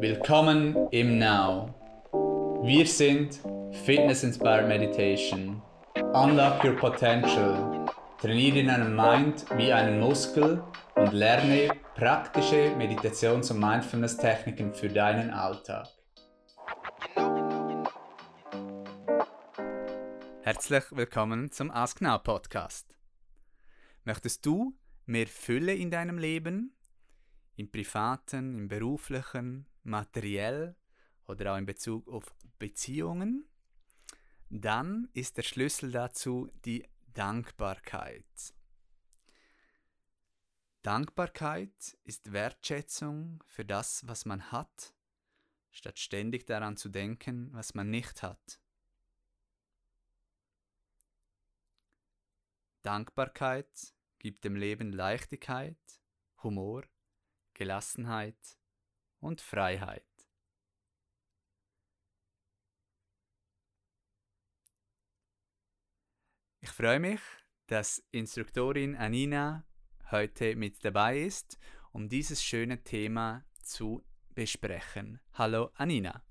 Willkommen im Now. Wir sind Fitness Inspired Meditation. Unlock your potential. Trainiere deinen Mind wie einen Muskel und lerne praktische Meditations- und Mindfulness-Techniken für deinen Alltag. Herzlich willkommen zum Ask Now Podcast. Möchtest du mehr Fülle in deinem Leben? Im privaten, im beruflichen, materiell oder auch in Bezug auf Beziehungen? Dann ist der Schlüssel dazu die Dankbarkeit. Dankbarkeit ist Wertschätzung für das, was man hat, statt ständig daran zu denken, was man nicht hat. Dankbarkeit gibt dem Leben Leichtigkeit, Humor, Gelassenheit und Freiheit. Ich freue mich, dass Instruktorin Anina heute mit dabei ist, um dieses schöne Thema zu besprechen. Hallo Anina.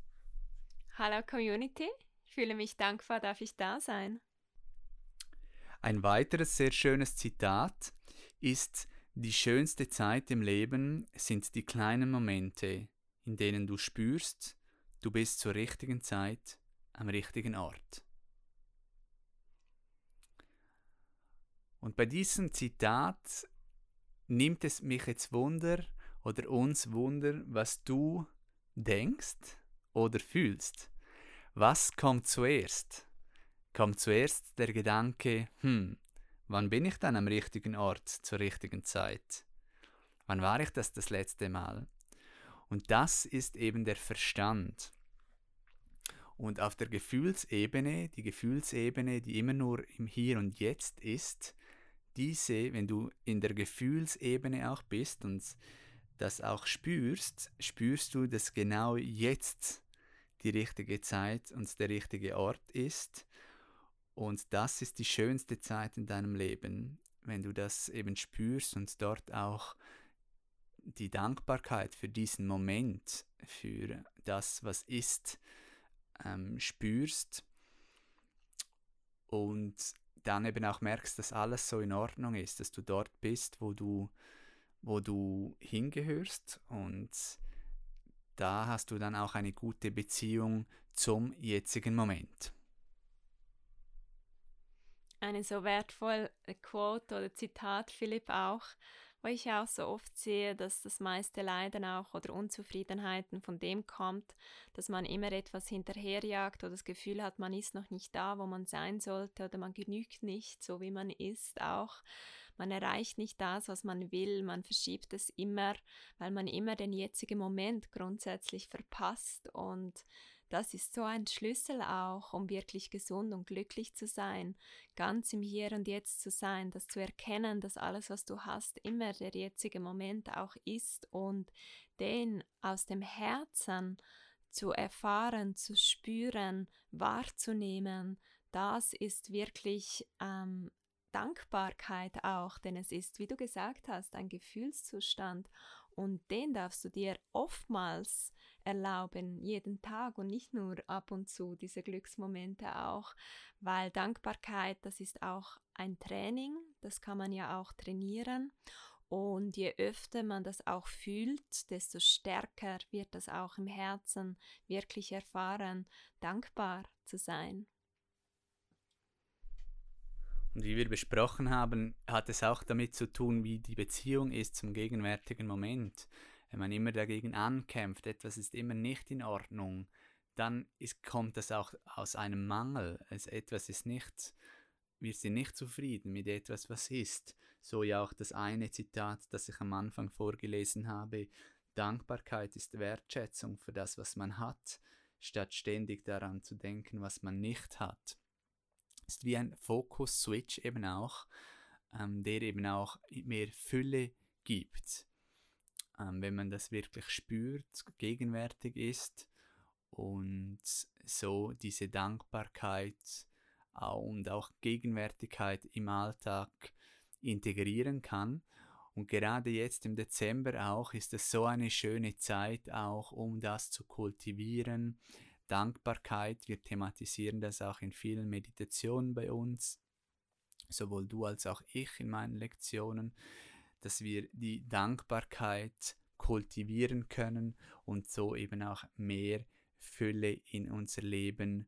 Hallo Community, ich fühle mich dankbar, darf ich da sein. Ein weiteres sehr schönes Zitat ist, die schönste Zeit im Leben sind die kleinen Momente, in denen du spürst, du bist zur richtigen Zeit am richtigen Ort. Und bei diesem Zitat nimmt es mich jetzt Wunder oder uns Wunder, was du denkst oder fühlst. Was kommt zuerst? kommt zuerst der Gedanke, hm, wann bin ich dann am richtigen Ort zur richtigen Zeit? Wann war ich das das letzte Mal? Und das ist eben der Verstand. Und auf der Gefühlsebene, die Gefühlsebene, die immer nur im Hier und Jetzt ist, diese, wenn du in der Gefühlsebene auch bist und das auch spürst, spürst du, dass genau jetzt die richtige Zeit und der richtige Ort ist und das ist die schönste Zeit in deinem Leben, wenn du das eben spürst und dort auch die Dankbarkeit für diesen Moment, für das, was ist, ähm, spürst. Und dann eben auch merkst, dass alles so in Ordnung ist, dass du dort bist, wo du, wo du hingehörst. Und da hast du dann auch eine gute Beziehung zum jetzigen Moment eine so wertvolle Quote oder Zitat, Philipp, auch, wo ich auch so oft sehe, dass das meiste Leiden auch oder Unzufriedenheiten von dem kommt, dass man immer etwas hinterherjagt oder das Gefühl hat, man ist noch nicht da, wo man sein sollte oder man genügt nicht, so wie man ist auch. Man erreicht nicht das, was man will, man verschiebt es immer, weil man immer den jetzigen Moment grundsätzlich verpasst und das ist so ein Schlüssel auch, um wirklich gesund und glücklich zu sein, ganz im Hier und Jetzt zu sein, das zu erkennen, dass alles, was du hast, immer der jetzige Moment auch ist und den aus dem Herzen zu erfahren, zu spüren, wahrzunehmen, das ist wirklich ähm, Dankbarkeit auch, denn es ist, wie du gesagt hast, ein Gefühlszustand und den darfst du dir oftmals erlauben, jeden Tag und nicht nur ab und zu diese Glücksmomente auch, weil Dankbarkeit, das ist auch ein Training, das kann man ja auch trainieren. Und je öfter man das auch fühlt, desto stärker wird das auch im Herzen wirklich erfahren, dankbar zu sein. Und wie wir besprochen haben, hat es auch damit zu tun, wie die Beziehung ist zum gegenwärtigen Moment wenn man immer dagegen ankämpft, etwas ist immer nicht in Ordnung, dann ist, kommt das auch aus einem Mangel. Also etwas ist nicht, wir sind nicht zufrieden mit etwas, was ist. So ja auch das eine Zitat, das ich am Anfang vorgelesen habe. Dankbarkeit ist Wertschätzung für das, was man hat, statt ständig daran zu denken, was man nicht hat. Ist wie ein Fokus-Switch eben auch, ähm, der eben auch mehr Fülle gibt ähm, wenn man das wirklich spürt, gegenwärtig ist und so diese Dankbarkeit und auch Gegenwärtigkeit im Alltag integrieren kann. Und gerade jetzt im Dezember auch ist es so eine schöne Zeit auch, um das zu kultivieren. Dankbarkeit, wir thematisieren das auch in vielen Meditationen bei uns, sowohl du als auch ich in meinen Lektionen, dass wir die Dankbarkeit kultivieren können und so eben auch mehr Fülle in unser Leben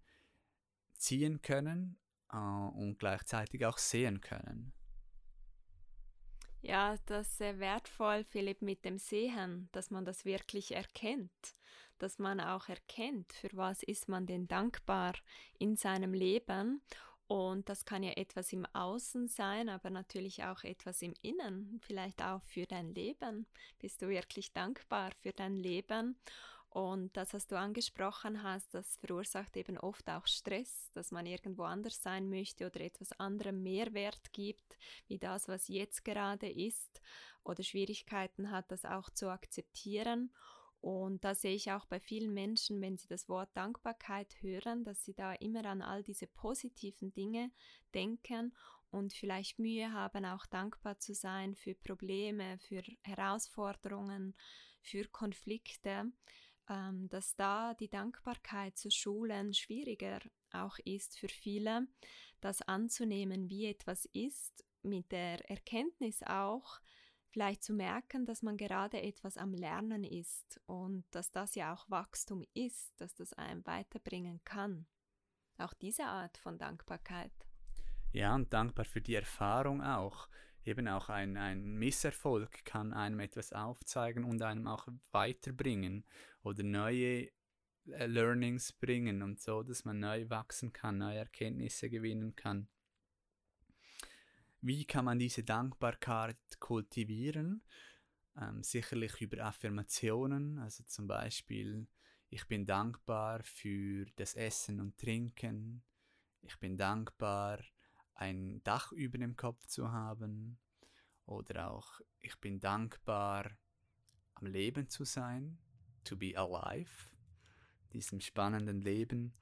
ziehen können äh, und gleichzeitig auch sehen können. Ja, das ist sehr wertvoll, Philipp, mit dem Sehen, dass man das wirklich erkennt, dass man auch erkennt, für was ist man denn dankbar in seinem Leben. Und das kann ja etwas im Außen sein, aber natürlich auch etwas im Innen, vielleicht auch für dein Leben. Bist du wirklich dankbar für dein Leben? Und das, was du angesprochen hast, das verursacht eben oft auch Stress, dass man irgendwo anders sein möchte oder etwas anderem Mehrwert gibt, wie das, was jetzt gerade ist, oder Schwierigkeiten hat, das auch zu akzeptieren. Und da sehe ich auch bei vielen Menschen, wenn sie das Wort Dankbarkeit hören, dass sie da immer an all diese positiven Dinge denken und vielleicht Mühe haben, auch dankbar zu sein für Probleme, für Herausforderungen, für Konflikte ähm, dass da die Dankbarkeit zu schulen schwieriger auch ist für viele, das anzunehmen, wie etwas ist, mit der Erkenntnis auch, vielleicht zu merken, dass man gerade etwas am Lernen ist und dass das ja auch Wachstum ist, dass das einem weiterbringen kann. Auch diese Art von Dankbarkeit. Ja, und dankbar für die Erfahrung auch eben auch ein, ein Misserfolg kann einem etwas aufzeigen und einem auch weiterbringen oder neue äh, Learnings bringen und so, dass man neu wachsen kann, neue Erkenntnisse gewinnen kann. Wie kann man diese Dankbarkeit kultivieren? Ähm, sicherlich über Affirmationen, also zum Beispiel, ich bin dankbar für das Essen und Trinken, ich bin dankbar ein Dach über dem Kopf zu haben oder auch ich bin dankbar am Leben zu sein, to be alive, diesem spannenden Leben.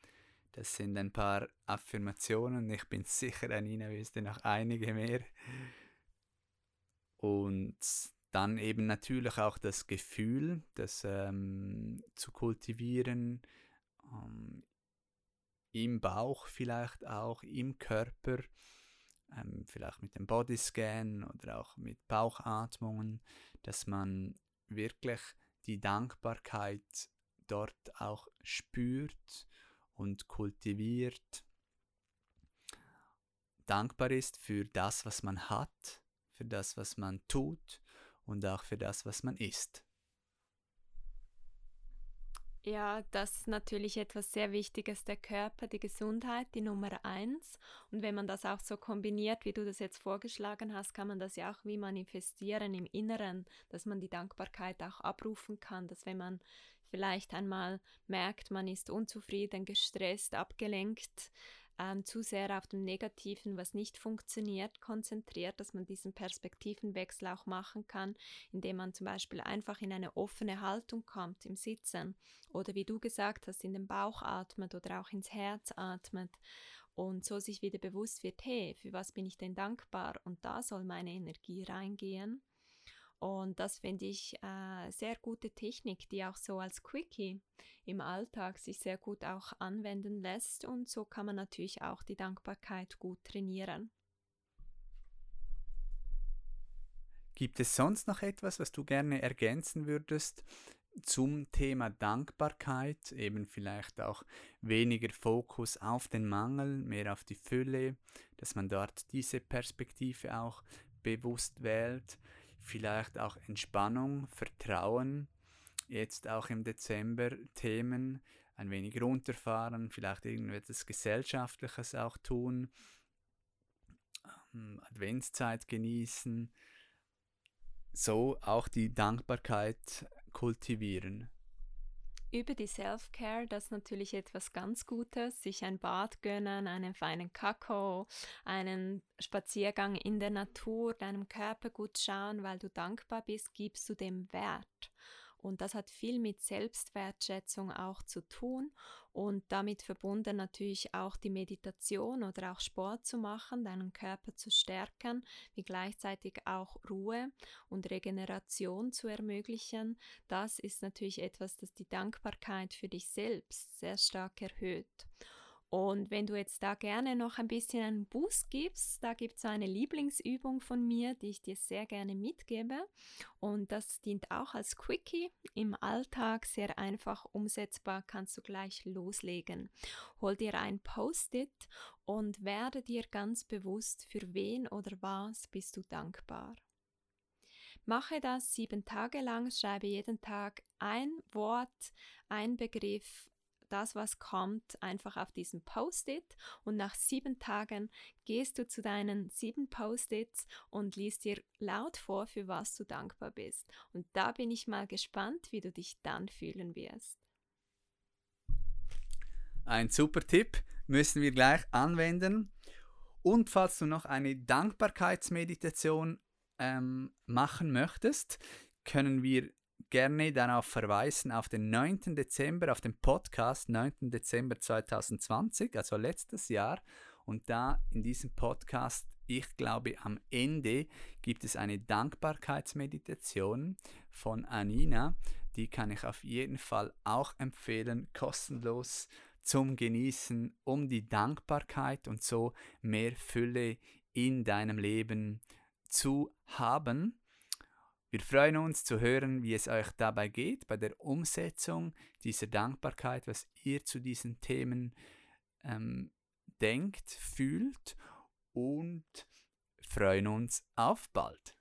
Das sind ein paar Affirmationen. Ich bin sicher, Anina wüsste noch einige mehr. Und dann eben natürlich auch das Gefühl, das ähm, zu kultivieren, ähm, im Bauch vielleicht auch, im Körper, ähm, vielleicht mit dem Bodyscan oder auch mit Bauchatmungen, dass man wirklich die Dankbarkeit dort auch spürt und kultiviert, dankbar ist für das, was man hat, für das, was man tut und auch für das, was man ist. Ja, das ist natürlich etwas sehr Wichtiges, der Körper, die Gesundheit, die Nummer eins. Und wenn man das auch so kombiniert, wie du das jetzt vorgeschlagen hast, kann man das ja auch wie manifestieren im Inneren, dass man die Dankbarkeit auch abrufen kann, dass wenn man vielleicht einmal merkt, man ist unzufrieden, gestresst, abgelenkt, ähm, zu sehr auf dem Negativen, was nicht funktioniert, konzentriert, dass man diesen Perspektivenwechsel auch machen kann, indem man zum Beispiel einfach in eine offene Haltung kommt im Sitzen oder wie du gesagt hast, in den Bauch atmet oder auch ins Herz atmet und so sich wieder bewusst wird, hey, für was bin ich denn dankbar? Und da soll meine Energie reingehen und das finde ich äh, sehr gute Technik, die auch so als Quickie im Alltag sich sehr gut auch anwenden lässt. Und so kann man natürlich auch die Dankbarkeit gut trainieren. Gibt es sonst noch etwas, was du gerne ergänzen würdest zum Thema Dankbarkeit? Eben vielleicht auch weniger Fokus auf den Mangel, mehr auf die Fülle, dass man dort diese Perspektive auch bewusst wählt vielleicht auch Entspannung, Vertrauen, jetzt auch im Dezember Themen ein wenig runterfahren, vielleicht irgendetwas Gesellschaftliches auch tun, ähm, Adventszeit genießen, so auch die Dankbarkeit kultivieren über die Self-Care, das ist natürlich etwas ganz Gutes, sich ein Bad gönnen, einen feinen Kakao, einen Spaziergang in der Natur, deinem Körper gut schauen, weil du dankbar bist, gibst du dem Wert. Und das hat viel mit Selbstwertschätzung auch zu tun und damit verbunden natürlich auch die Meditation oder auch Sport zu machen, deinen Körper zu stärken, wie gleichzeitig auch Ruhe und Regeneration zu ermöglichen. Das ist natürlich etwas, das die Dankbarkeit für dich selbst sehr stark erhöht. Und wenn du jetzt da gerne noch ein bisschen einen Boost gibst, da gibt es eine Lieblingsübung von mir, die ich dir sehr gerne mitgebe. Und das dient auch als Quickie im Alltag, sehr einfach umsetzbar, kannst du gleich loslegen. Hol dir ein Post-it und werde dir ganz bewusst, für wen oder was bist du dankbar. Mache das sieben Tage lang, schreibe jeden Tag ein Wort, ein Begriff, das, was kommt, einfach auf diesem Post-it und nach sieben Tagen gehst du zu deinen sieben Post-its und liest dir laut vor, für was du dankbar bist. Und da bin ich mal gespannt, wie du dich dann fühlen wirst. Ein super Tipp, müssen wir gleich anwenden. Und falls du noch eine Dankbarkeitsmeditation ähm, machen möchtest, können wir gerne darauf verweisen, auf den 9. Dezember, auf den Podcast 9. Dezember 2020, also letztes Jahr. Und da in diesem Podcast, ich glaube, am Ende gibt es eine Dankbarkeitsmeditation von Anina. Die kann ich auf jeden Fall auch empfehlen, kostenlos zum Genießen, um die Dankbarkeit und so mehr Fülle in deinem Leben zu haben. Wir freuen uns zu hören, wie es euch dabei geht bei der Umsetzung dieser Dankbarkeit, was ihr zu diesen Themen ähm, denkt, fühlt und freuen uns auf bald.